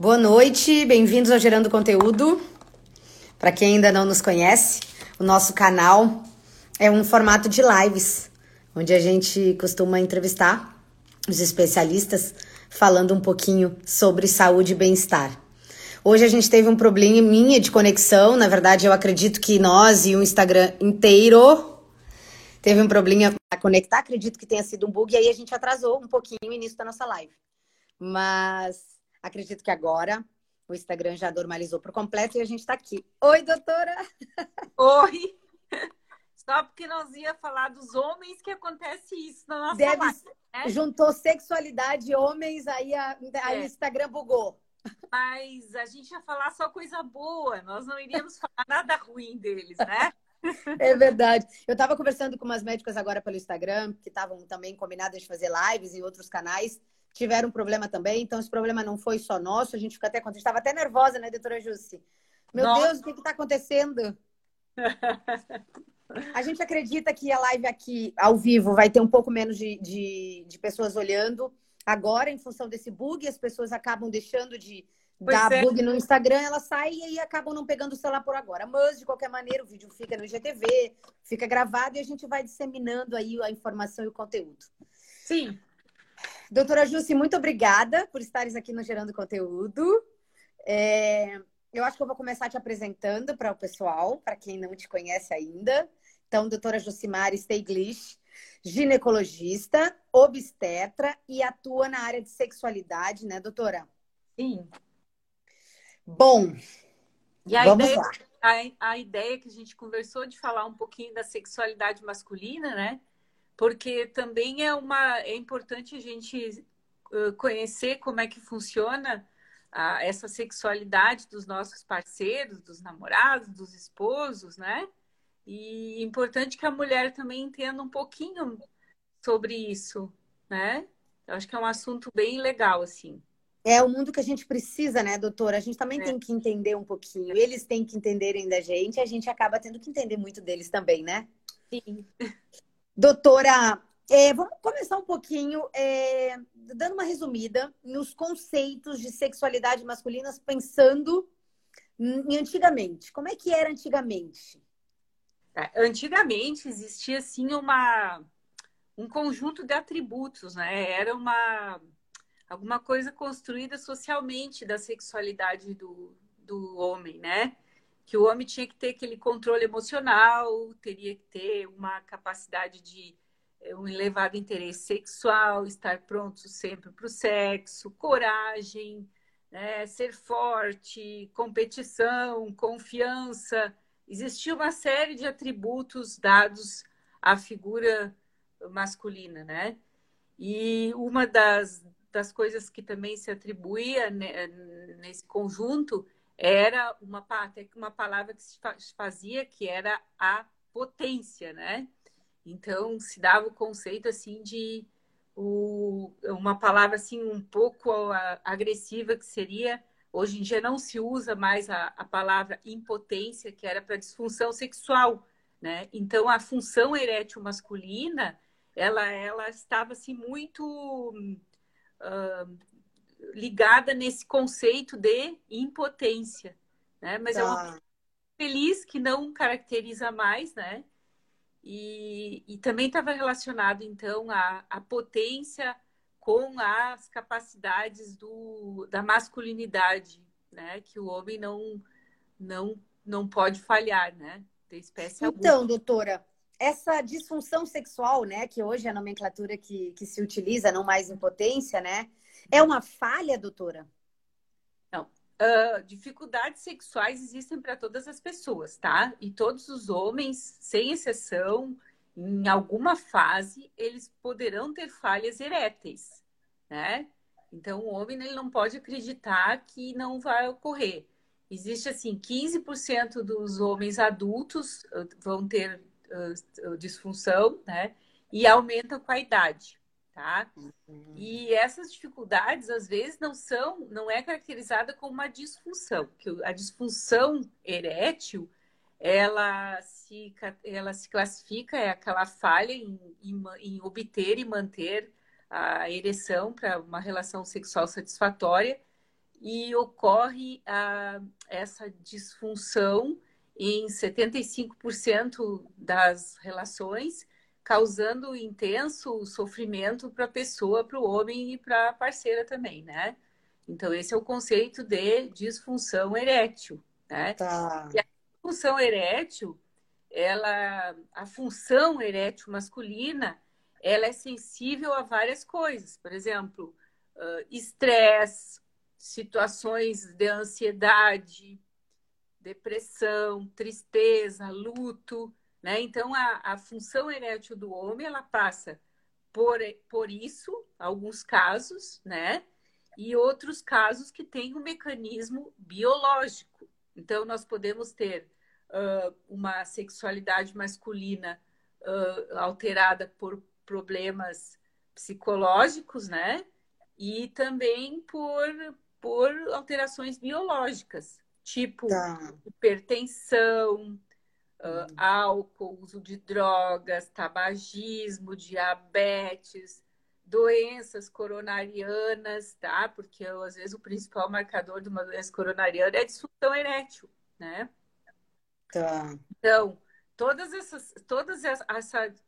Boa noite, bem-vindos ao Gerando Conteúdo. Para quem ainda não nos conhece, o nosso canal é um formato de lives, onde a gente costuma entrevistar os especialistas falando um pouquinho sobre saúde e bem-estar. Hoje a gente teve um probleminha de conexão, na verdade eu acredito que nós e o Instagram inteiro teve um probleminha para conectar, acredito que tenha sido um bug, e aí a gente atrasou um pouquinho o início da nossa live. Mas Acredito que agora o Instagram já normalizou por completo e a gente está aqui. Oi, doutora! Oi! Só porque nós ia falar dos homens que acontece isso na nossa Deve, live. Né? Juntou sexualidade e homens, aí, a, aí é. o Instagram bugou. Mas a gente ia falar só coisa boa, nós não iríamos falar nada ruim deles, né? É verdade. Eu estava conversando com umas médicas agora pelo Instagram, que estavam também combinadas de fazer lives em outros canais tiveram um problema também. Então, esse problema não foi só nosso. A gente fica até contente. Estava até nervosa, né, doutora Jussi? Meu Nossa. Deus, o que está acontecendo? A gente acredita que a live aqui, ao vivo, vai ter um pouco menos de, de, de pessoas olhando. Agora, em função desse bug, as pessoas acabam deixando de pois dar é. bug no Instagram, elas saem e aí acabam não pegando o celular por agora. Mas, de qualquer maneira, o vídeo fica no IGTV, fica gravado e a gente vai disseminando aí a informação e o conteúdo. Sim. Doutora Jussi, muito obrigada por estares aqui no Gerando Conteúdo. É, eu acho que eu vou começar te apresentando para o pessoal, para quem não te conhece ainda. Então, doutora Josimar Steiglish, ginecologista, obstetra e atua na área de sexualidade, né, doutora? Sim. Bom, e a vamos ideia, lá. A, a ideia que a gente conversou de falar um pouquinho da sexualidade masculina, né? Porque também é uma é importante a gente conhecer como é que funciona a, essa sexualidade dos nossos parceiros, dos namorados, dos esposos, né? E é importante que a mulher também entenda um pouquinho sobre isso, né? Eu acho que é um assunto bem legal, assim. É o mundo que a gente precisa, né, doutora? A gente também é. tem que entender um pouquinho. Eles têm que entenderem da gente, a gente acaba tendo que entender muito deles também, né? Sim. Doutora, é, vamos começar um pouquinho é, dando uma resumida nos conceitos de sexualidade masculina, pensando em antigamente. Como é que era antigamente? É, antigamente existia assim uma um conjunto de atributos, né? Era uma alguma coisa construída socialmente da sexualidade do, do homem, né? Que o homem tinha que ter aquele controle emocional, teria que ter uma capacidade de eh, um elevado interesse sexual, estar pronto sempre para o sexo, coragem, né, ser forte, competição, confiança. Existia uma série de atributos dados à figura masculina, né? E uma das, das coisas que também se atribuía nesse conjunto era uma, uma palavra que se fazia que era a potência, né? Então se dava o conceito assim de o, uma palavra assim um pouco agressiva que seria hoje em dia não se usa mais a, a palavra impotência que era para disfunção sexual, né? Então a função erétil masculina ela ela estava assim muito uh, ligada nesse conceito de impotência, né? Mas tá. é uma feliz que não caracteriza mais, né? E, e também estava relacionado, então, à, à potência com as capacidades do, da masculinidade, né? Que o homem não, não, não pode falhar, né? Da espécie Então, alguma. doutora, essa disfunção sexual, né? Que hoje é a nomenclatura que, que se utiliza, não mais impotência, né? É uma falha, doutora? Não. Uh, dificuldades sexuais existem para todas as pessoas, tá? E todos os homens, sem exceção, em alguma fase, eles poderão ter falhas eréteis, né? Então, o homem ele não pode acreditar que não vai ocorrer. Existe, assim, 15% dos homens adultos vão ter uh, disfunção, né? E aumenta com a idade tá? Uhum. E essas dificuldades às vezes não são, não é caracterizada como uma disfunção, que a disfunção erétil ela se, ela se classifica é aquela falha em, em, em obter e manter a ereção para uma relação sexual satisfatória e ocorre a, essa disfunção em 75% das relações, causando intenso sofrimento para a pessoa, para o homem e para a parceira também, né? Então, esse é o conceito de disfunção erétil, né? Tá. E a disfunção erétil, ela, a função erétil masculina, ela é sensível a várias coisas. Por exemplo, estresse, uh, situações de ansiedade, depressão, tristeza, luto, né? Então, a, a função erétil do homem, ela passa por, por isso, alguns casos, né? E outros casos que têm um mecanismo biológico. Então, nós podemos ter uh, uma sexualidade masculina uh, alterada por problemas psicológicos, né? E também por, por alterações biológicas, tipo tá. hipertensão, uh, álcool, uso de drogas, tabagismo, diabetes, doenças coronarianas, tá? Porque às vezes o principal marcador de uma doença coronariana é a disfunção erétil, né? Tá. Então, todas essas, todas essas,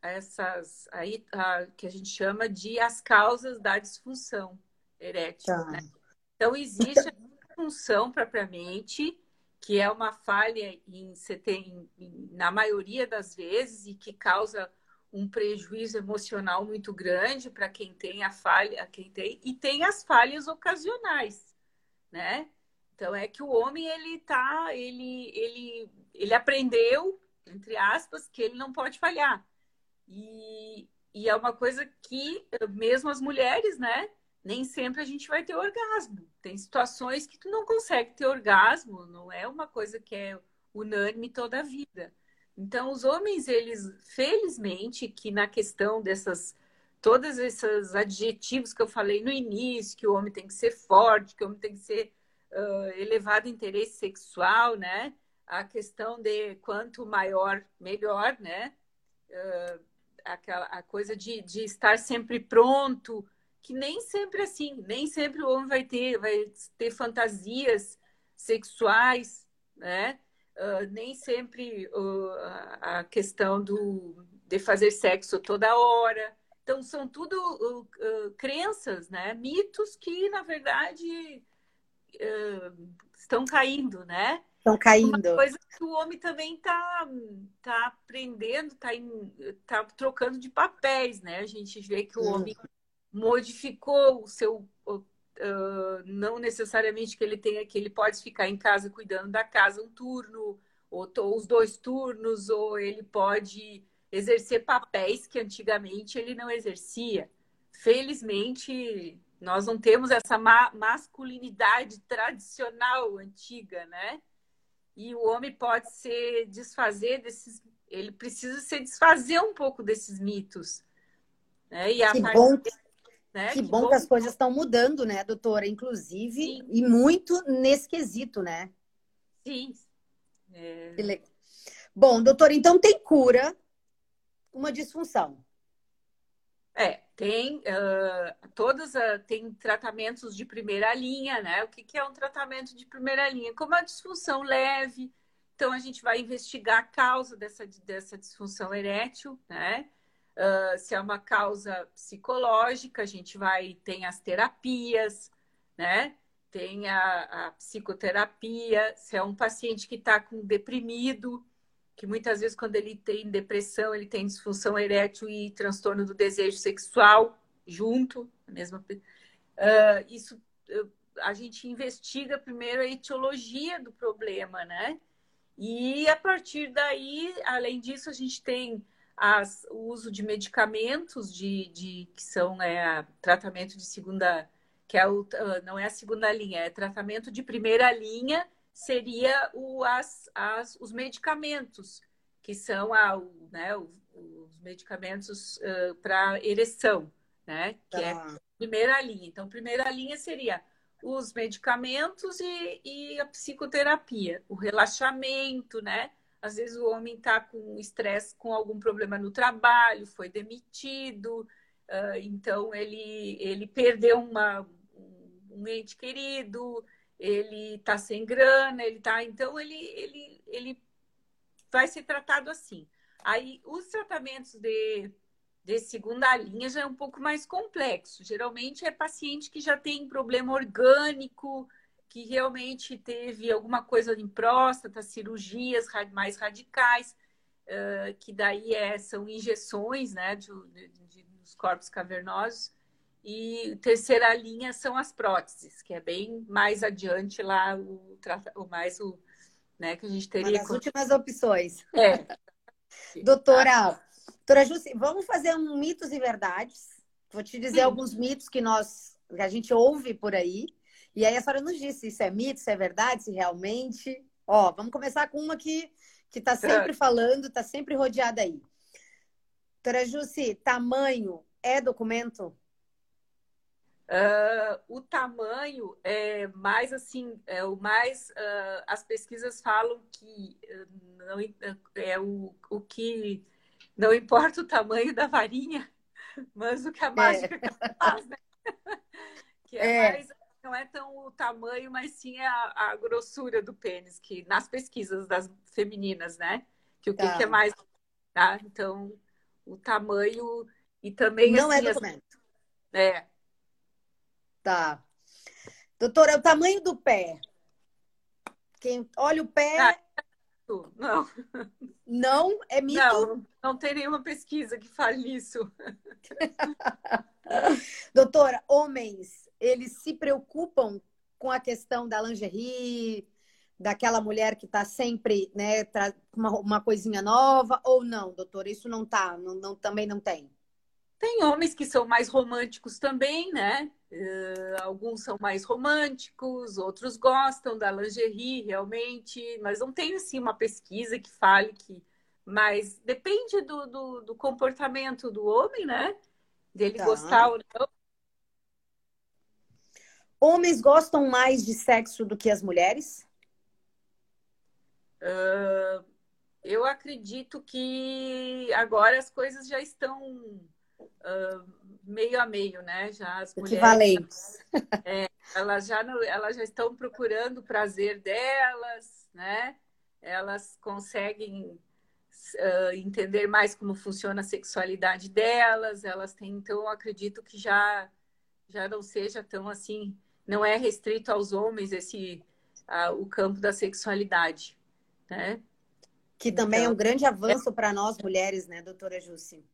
essas aí a, que a gente chama de as causas da disfunção erétil, tá. né? Então, existe a disfunção propriamente, que é uma falha em, em, na maioria das vezes e que causa um prejuízo emocional muito grande para quem tem a falha, quem tem, e tem as falhas ocasionais, né? Então é que o homem ele tá, ele ele ele aprendeu entre aspas que ele não pode falhar. E, e é uma coisa que mesmo as mulheres, né? Nem sempre a gente vai ter orgasmo. Tem situações que tu não consegue ter orgasmo, não é uma coisa que é unânime toda a vida. Então, os homens, eles, felizmente, que na questão dessas, todos esses adjetivos que eu falei no início, que o homem tem que ser forte, que o homem tem que ser uh, elevado interesse sexual, né? A questão de quanto maior, melhor, né? Uh, aquela, a coisa de, de estar sempre pronto, que nem sempre assim, nem sempre o homem vai ter, vai ter fantasias sexuais, né? uh, nem sempre uh, a questão do, de fazer sexo toda hora. Então, são tudo uh, crenças, né? mitos que, na verdade, estão caindo, né? Estão caindo. Uma coisa que o homem também está tá aprendendo, está tá trocando de papéis, né? A gente vê que o hum. homem modificou o seu uh, não necessariamente que ele tenha que ele pode ficar em casa cuidando da casa um turno, ou, ou os dois turnos, ou ele pode exercer papéis que antigamente ele não exercia. Felizmente, nós não temos essa ma masculinidade tradicional antiga, né? E o homem pode se desfazer desses, ele precisa se desfazer um pouco desses mitos. Né? E a que bom né? Que, que bom, bom, que as coisas estão mudando, né, doutora? Inclusive, Sim. e muito nesse quesito, né? Sim. É... Bom, doutora, então tem cura uma disfunção. É, tem uh, todas uh, tem tratamentos de primeira linha, né? O que, que é um tratamento de primeira linha? Como a disfunção leve, então a gente vai investigar a causa dessa, dessa disfunção erétil, né? Uh, se é uma causa psicológica, a gente vai, tem as terapias, né? Tem a, a psicoterapia, se é um paciente que está com deprimido, que muitas vezes quando ele tem depressão, ele tem disfunção erétil e transtorno do desejo sexual junto, a mesma uh, isso a gente investiga primeiro a etiologia do problema, né? E a partir daí, além disso, a gente tem as, o uso de medicamentos de, de que são é, tratamento de segunda, que é o, ah, não é a segunda linha, é tratamento de primeira linha, seria o, as, as, os medicamentos, que são a, o, né, os, os medicamentos uh, para ereção, né? Que é tá. é primeira linha. Então, primeira linha seria os medicamentos e, e a psicoterapia, o relaxamento, né? Às vezes o homem está com estresse, com algum problema no trabalho, foi demitido, uh, então ele, ele perdeu uma, um ente querido, ele tá sem grana, ele tá. Então, ele, ele, ele vai ser tratado assim. Aí, os tratamentos de, de segunda linha já é um pouco mais complexo. Geralmente é paciente que já tem problema orgânico, que realmente teve alguma coisa em próstata, cirurgias mais radicais, uh, que daí é, são injeções né, de, de, dos corpos cavernosos. E terceira linha são as próteses, que é bem mais adiante lá, o, o mais o né, que a gente teria. Uma das últimas opções. É. doutora, doutora Jussi, vamos fazer um mitos e verdades. Vou te dizer Sim. alguns mitos que nós que a gente ouve por aí. E aí a senhora nos disse se isso é mito, se é verdade, se realmente. Ó, vamos começar com uma que que está sempre é. falando, está sempre rodeada aí. Doutora Jussi, tamanho é documento? Uh, o tamanho é mais assim, é o mais. Uh, as pesquisas falam que não, é o, o que não importa o tamanho da varinha, mas o que a é. mágica é. faz, né? que é, é, mais. Não é tão o tamanho, mas sim a, a grossura do pênis, que nas pesquisas das femininas, né? Que o tá. que, é mais. Tá? Então, o tamanho e também. Não é assim, é documento. As, é, Tá. Doutora, o tamanho do pé. Quem olha o pé. Ah, não. Não? É mito? Não, não tem nenhuma pesquisa que fale isso. Doutora, homens, eles se preocupam com a questão da lingerie, daquela mulher que está sempre, né, uma, uma coisinha nova, ou não, doutora? Isso não tá, não, não, também não tem. Tem homens que são mais românticos também, né? Uh, alguns são mais românticos, outros gostam da lingerie realmente, mas não tem assim uma pesquisa que fale que. Mas depende do, do, do comportamento do homem, né? Dele tá. gostar ou não. Homens gostam mais de sexo do que as mulheres? Uh, eu acredito que agora as coisas já estão uh, meio a meio, né? Já as Equivalentes. mulheres, é, elas já não, elas já estão procurando o prazer delas, né? Elas conseguem uh, entender mais como funciona a sexualidade delas. Elas têm, então, acredito que já já não seja tão assim, não é restrito aos homens esse uh, o campo da sexualidade, né? Que também então, é um grande avanço é... para nós mulheres, né, doutora Jussi?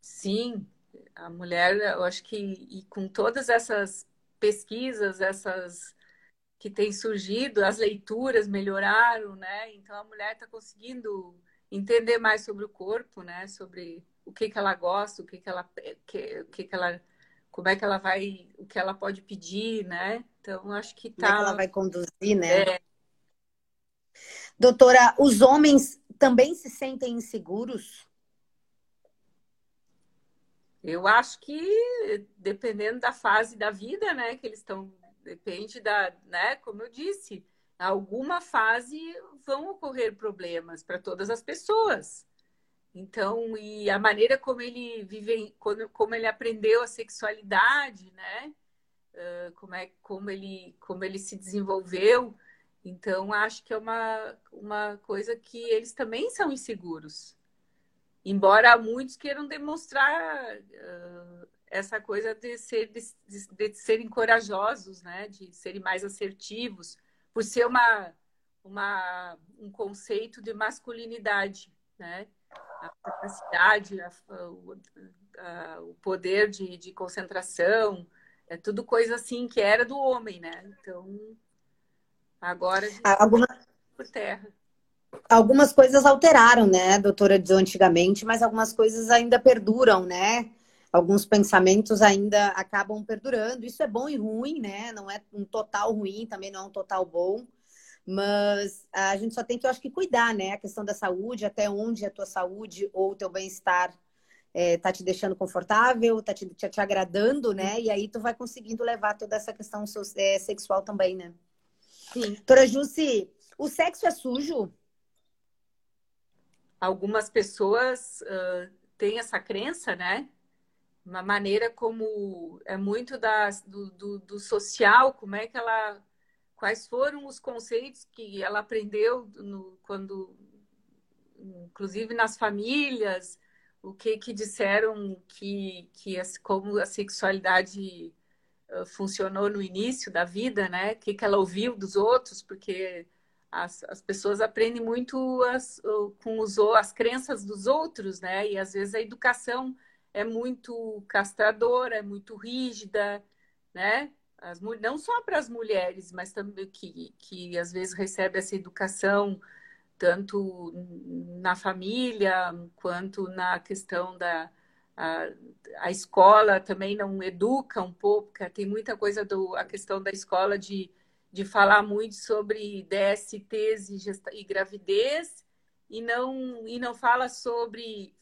Sim, a mulher, eu acho que e com todas essas pesquisas, essas que têm surgido, as leituras melhoraram, né? Então a mulher está conseguindo entender mais sobre o corpo, né? Sobre o que que ela gosta, o que que ela, que, o que que ela, como é que ela vai, o que ela pode pedir, né? Então acho que tá. Como é que ela tá vai conduzir, né? É. Doutora, os homens também se sentem inseguros? Eu acho que dependendo da fase da vida, né, que eles estão, depende da, né, como eu disse, alguma fase vão ocorrer problemas para todas as pessoas. Então, e a maneira como ele vive, como ele aprendeu a sexualidade, né? como é como ele como ele se desenvolveu. Então, acho que é uma, uma coisa que eles também são inseguros. Embora muitos queiram demonstrar uh, essa coisa de, ser, de, de, serem corajosos, né? de serem mais assertivos, por ser uma, uma, um conceito de masculinidade. Né? A capacidade, a, a, o poder de, de concentração, é tudo coisa assim que era do homem, né? Então, agora a gente Alguma... por terra algumas coisas alteraram, né, doutora, de antigamente, mas algumas coisas ainda perduram, né? Alguns pensamentos ainda acabam perdurando. Isso é bom e ruim, né? Não é um total ruim, também não é um total bom. Mas a gente só tem que, eu acho que, cuidar, né? A questão da saúde, até onde a tua saúde ou o teu bem-estar é, tá te deixando confortável, tá te, te, te, agradando, né? E aí tu vai conseguindo levar toda essa questão é, sexual também, né? Sim. Doutora Jussi, o sexo é sujo? algumas pessoas uh, têm essa crença, né? Uma maneira como é muito da, do, do, do, social, como é que ela quais foram os conceitos que ela aprendeu no, quando, inclusive nas famílias, o que que disseram que, que como a sexualidade funcionou no início da vida, né? O que, que ela ouviu dos outros, porque as, as pessoas aprendem muito as, com os, as crenças dos outros, né? E às vezes a educação é muito castradora, é muito rígida, né? As, não só para as mulheres, mas também que, que às vezes recebe essa educação tanto na família quanto na questão da a, a escola também não educa um pouco, porque tem muita coisa do a questão da escola de, de falar muito sobre DSTs e, gesta, e gravidez e não e não fala sobre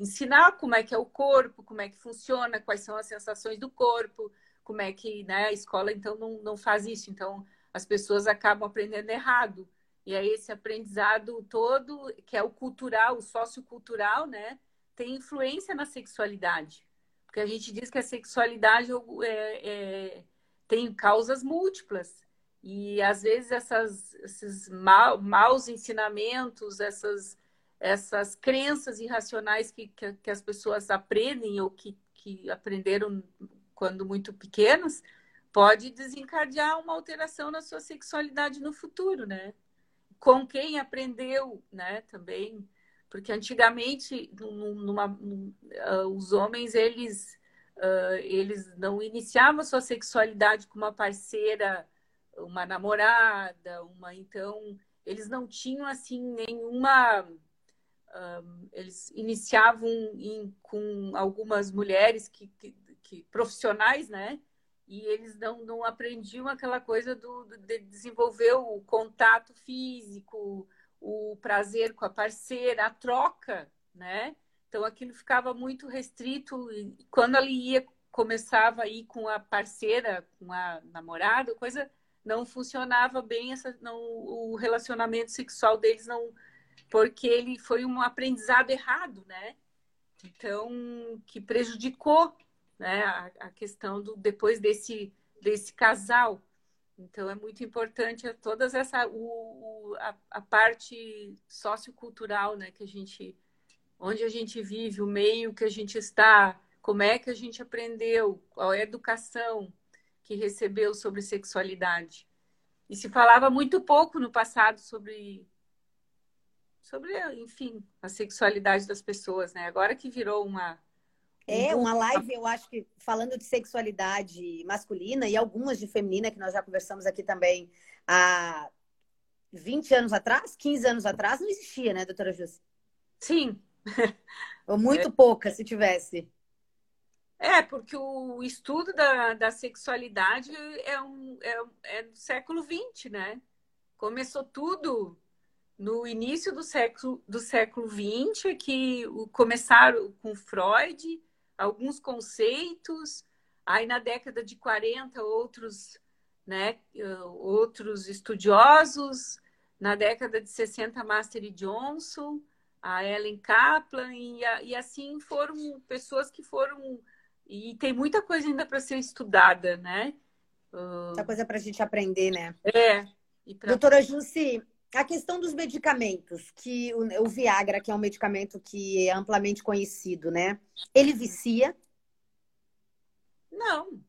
ensinar como é que é o corpo, como é que funciona, quais são as sensações do corpo, como é que né, a escola então não, não faz isso. Então as pessoas acabam aprendendo errado. E aí esse aprendizado todo, que é o cultural, o sociocultural, né? Tem influência na sexualidade. Porque a gente diz que a sexualidade é, é, tem causas múltiplas. E às vezes essas, esses maus ensinamentos, essas, essas crenças irracionais que, que, que as pessoas aprendem ou que, que aprenderam quando muito pequenas, pode desencadear uma alteração na sua sexualidade no futuro, né? Com quem aprendeu, né? Também, porque antigamente numa, numa, uh, os homens eles uh, eles não iniciavam sua sexualidade com uma parceira, uma namorada, uma então eles não tinham assim nenhuma uh, eles iniciavam em, com algumas mulheres que, que que, profissionais, né? E eles não, não aprendiam aquela coisa do, de desenvolver o contato físico, o prazer com a parceira, a troca, né? Então aquilo ficava muito restrito e quando ele ia começava a ir com a parceira, com a namorada, coisa não funcionava bem essa não o relacionamento sexual deles não porque ele foi um aprendizado errado, né? Então que prejudicou né? A, a questão do depois desse desse casal. Então é muito importante todas essa o, a, a parte sociocultural, né, que a gente onde a gente vive, o meio que a gente está, como é que a gente aprendeu, qual é a educação que recebeu sobre sexualidade. E se falava muito pouco no passado sobre sobre, enfim, a sexualidade das pessoas, né? Agora que virou uma é, uma live, eu acho que falando de sexualidade masculina e algumas de feminina, que nós já conversamos aqui também há 20 anos atrás, 15 anos atrás, não existia, né, doutora Júcia? Sim. Ou muito é. pouca, se tivesse. É, porque o estudo da, da sexualidade é, um, é, é do século XX, né? Começou tudo no início do século, do século XX, que começaram com Freud, alguns conceitos, aí na década de 40 outros, né, outros estudiosos, na década de 60 Master e Johnson, a Ellen Kaplan e, e assim foram pessoas que foram e tem muita coisa ainda para ser estudada, né? Muita coisa para a gente aprender, né? É. Pra... Doutora Jussi, a questão dos medicamentos, que o, o, Viagra, que é um medicamento que é amplamente conhecido, né? Ele vicia? Não.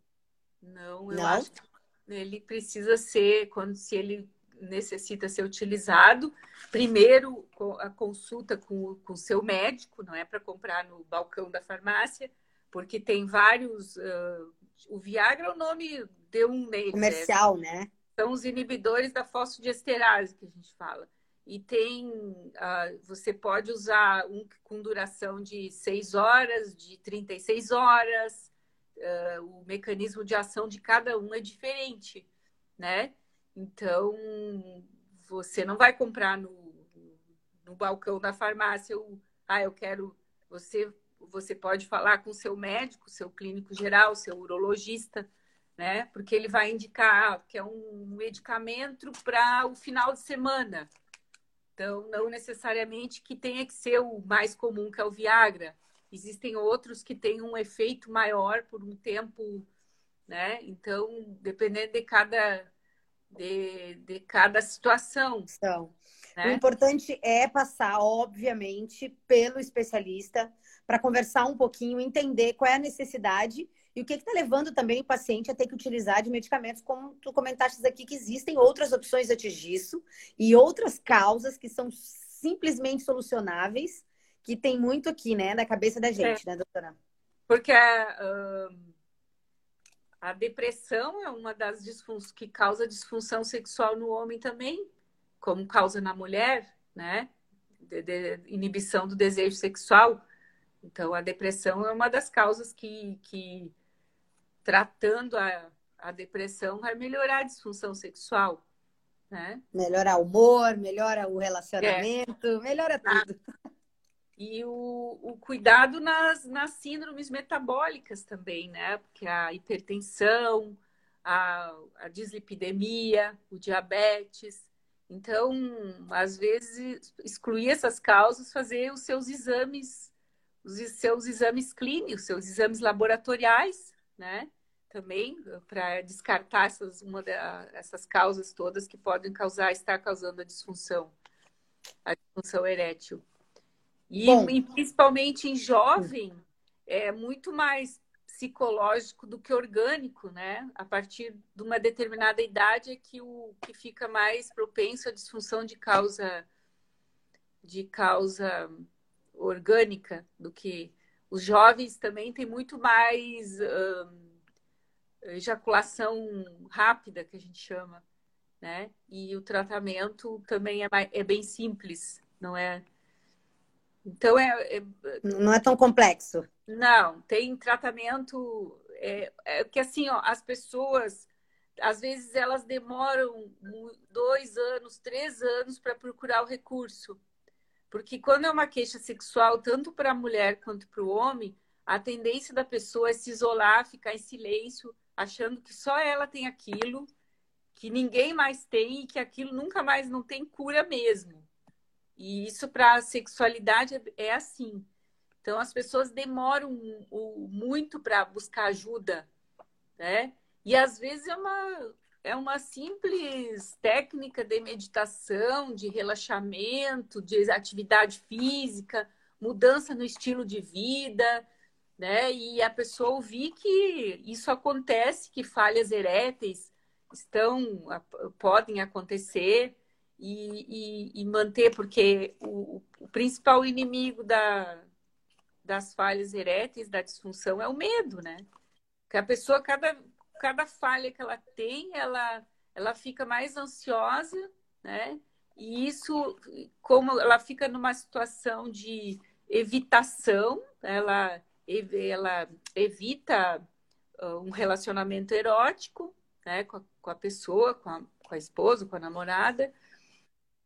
Não, eu Não? acho que ele precisa ser, quando se ele necessita ser utilizado, primeiro a consulta com o seu médico, não é para comprar no balcão da farmácia, porque tem vários. Uh, o Viagra é o nome de um neles. Comercial, é, né? São os inibidores da fosfodiesterase que a gente fala. E tem, uh, você pode usar um com duração de 6 horas, de 36 horas, uh, o mecanismo de ação de cada um é diferente, né? Então, você não vai comprar no, no balcão da farmácia o, ah, eu quero, você, você pode falar com seu médico, seu clínico geral, seu urologista, né? Porque ele vai indicar que é um medicamento para o final de semana. Então, não necessariamente que tenha que ser o mais comum, que é o Viagra. Existem outros que têm um efeito maior por um tempo, né? Então, dependendo de cada de, de cada situação. Então, né? O importante é passar, obviamente, pelo especialista para conversar um pouquinho, entender qual é a necessidade e o que está levando também o paciente a ter que utilizar de medicamentos, como tu comentaste aqui, que existem outras opções antes disso e outras causas que são simplesmente solucionáveis, que tem muito aqui, né, na cabeça da gente, é. né, doutora? Porque uh, a depressão é uma das disfunções que causa disfunção sexual no homem também, como causa na mulher, né? De, de, inibição do desejo sexual. Então, a depressão é uma das causas que, que tratando a, a depressão, vai melhorar a disfunção sexual. Né? Melhora o humor, melhora o relacionamento, é. melhora ah, tudo. E o, o cuidado nas, nas síndromes metabólicas também, né? Porque a hipertensão, a, a dislipidemia, o diabetes, então, às vezes, excluir essas causas, fazer os seus exames, os seus exames clínicos, seus exames laboratoriais, né? Também para descartar essas, uma essas causas todas que podem causar, estar causando a disfunção, a disfunção erétil. E, e principalmente em jovem, é muito mais psicológico do que orgânico, né? A partir de uma determinada idade é que o que fica mais propenso à disfunção de causa de causa orgânica do que os jovens também têm muito mais hum, ejaculação rápida que a gente chama, né? E o tratamento também é, é bem simples, não é então é, é, Não é tão complexo. Não, tem tratamento. É, é que assim, ó, as pessoas, às vezes, elas demoram dois anos, três anos para procurar o recurso. Porque quando é uma queixa sexual, tanto para a mulher quanto para o homem, a tendência da pessoa é se isolar, ficar em silêncio, achando que só ela tem aquilo, que ninguém mais tem e que aquilo nunca mais não tem cura mesmo. E isso para a sexualidade é, é assim. Então as pessoas demoram muito para buscar ajuda, né? E às vezes é uma é uma simples técnica de meditação, de relaxamento, de atividade física, mudança no estilo de vida, né? E a pessoa ouvir que isso acontece, que falhas eréteis estão podem acontecer e, e, e manter, porque o, o, principal inimigo da, das falhas eréteis, da disfunção, é o medo, né? Que a pessoa, cada, cada falha que ela tem, ela, ela fica mais ansiosa, né? E isso, como ela fica numa situação de evitação, ela, ela evita ah, um relacionamento erótico né, com, a, com a pessoa, com a, com a esposa, com a namorada,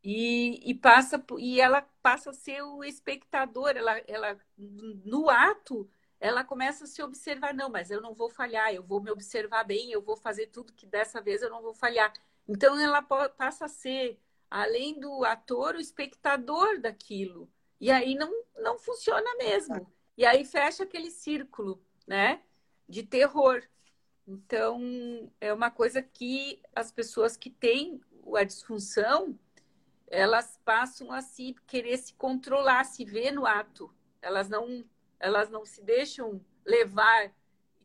e, e, passa e ela passa a ser o espectador ela, ela no ato ela começa a se observar não mas eu não vou falhar eu vou me observar bem eu vou fazer tudo que dessa vez eu não vou falhar. Então ela passa a ser além do ator o espectador daquilo. E aí não não funciona mesmo. E aí fecha aquele círculo né de terror. Então é uma coisa que as pessoas que têm a disfunção elas passam a se querer se controlar, se ver no ato. Elas não, elas não se deixam levar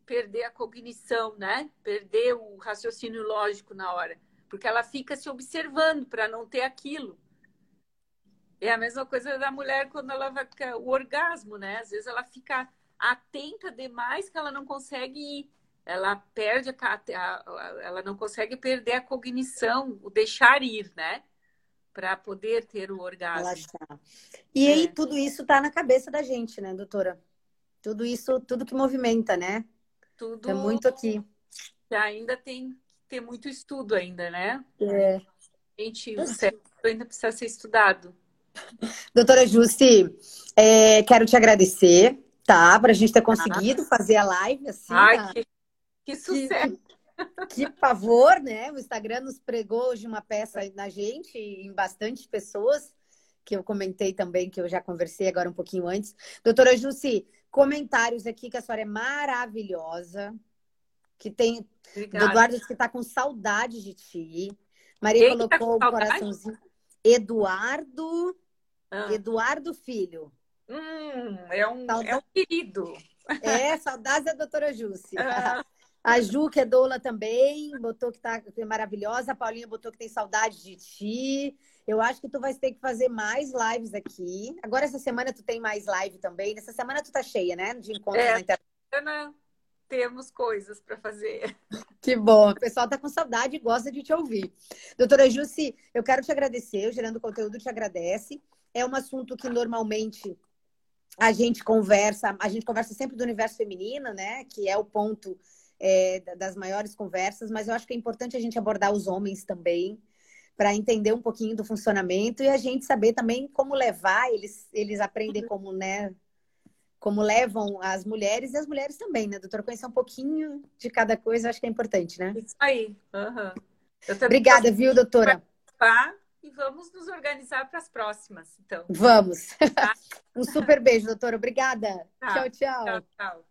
perder a cognição, né? Perder o raciocínio lógico na hora, porque ela fica se observando para não ter aquilo. É a mesma coisa da mulher quando ela vai o orgasmo, né? Às vezes ela fica atenta demais que ela não consegue ir. Ela perde a, a ela não consegue perder a cognição, o deixar ir, né? Para poder ter o orgasmo. E é. aí tudo isso está na cabeça da gente, né, doutora? Tudo isso, tudo que movimenta, né? Tudo. É muito aqui. Ainda tem que ter muito estudo ainda, né? É. Gente, o cérebro ainda precisa ser estudado. Doutora Jussi, é, quero te agradecer, tá? Para a gente ter conseguido ah. fazer a live assim. Ai, tá? que, que sucesso! Que, que pavor, né? O Instagram nos pregou hoje uma peça na gente, em bastante pessoas, que eu comentei também, que eu já conversei agora um pouquinho antes. Doutora Jussi, comentários aqui que a senhora é maravilhosa, que tem. Obrigada. O Eduardo que está com saudade de ti. Maria Quem colocou tá o coraçãozinho. Eduardo. Ah. Eduardo Filho. Hum, é um, é um querido. É, saudades da doutora Jússia. Ah. A Ju, que é doula também, botou que tá que é maravilhosa. A Paulinha botou que tem saudade de ti. Eu acho que tu vai ter que fazer mais lives aqui. Agora, essa semana, tu tem mais live também. Nessa semana, tu tá cheia, né? De encontros é, na internet. Temos coisas para fazer. Que bom. O pessoal tá com saudade e gosta de te ouvir. Doutora Jussi, eu quero te agradecer. O Gerando Conteúdo te agradece. É um assunto que normalmente a gente conversa, a gente conversa sempre do universo feminino, né? Que é o ponto é, das maiores conversas, mas eu acho que é importante a gente abordar os homens também, para entender um pouquinho do funcionamento e a gente saber também como levar, eles, eles aprendem como, né? Como levam as mulheres e as mulheres também, né, doutora? Conhecer um pouquinho de cada coisa, acho que é importante, né? Isso aí. Uhum. Obrigada, viu, doutora? E vamos nos organizar para as próximas, então. Vamos. Tá? um super beijo, doutora. Obrigada. Tá. Tchau, tchau. Tchau, tchau.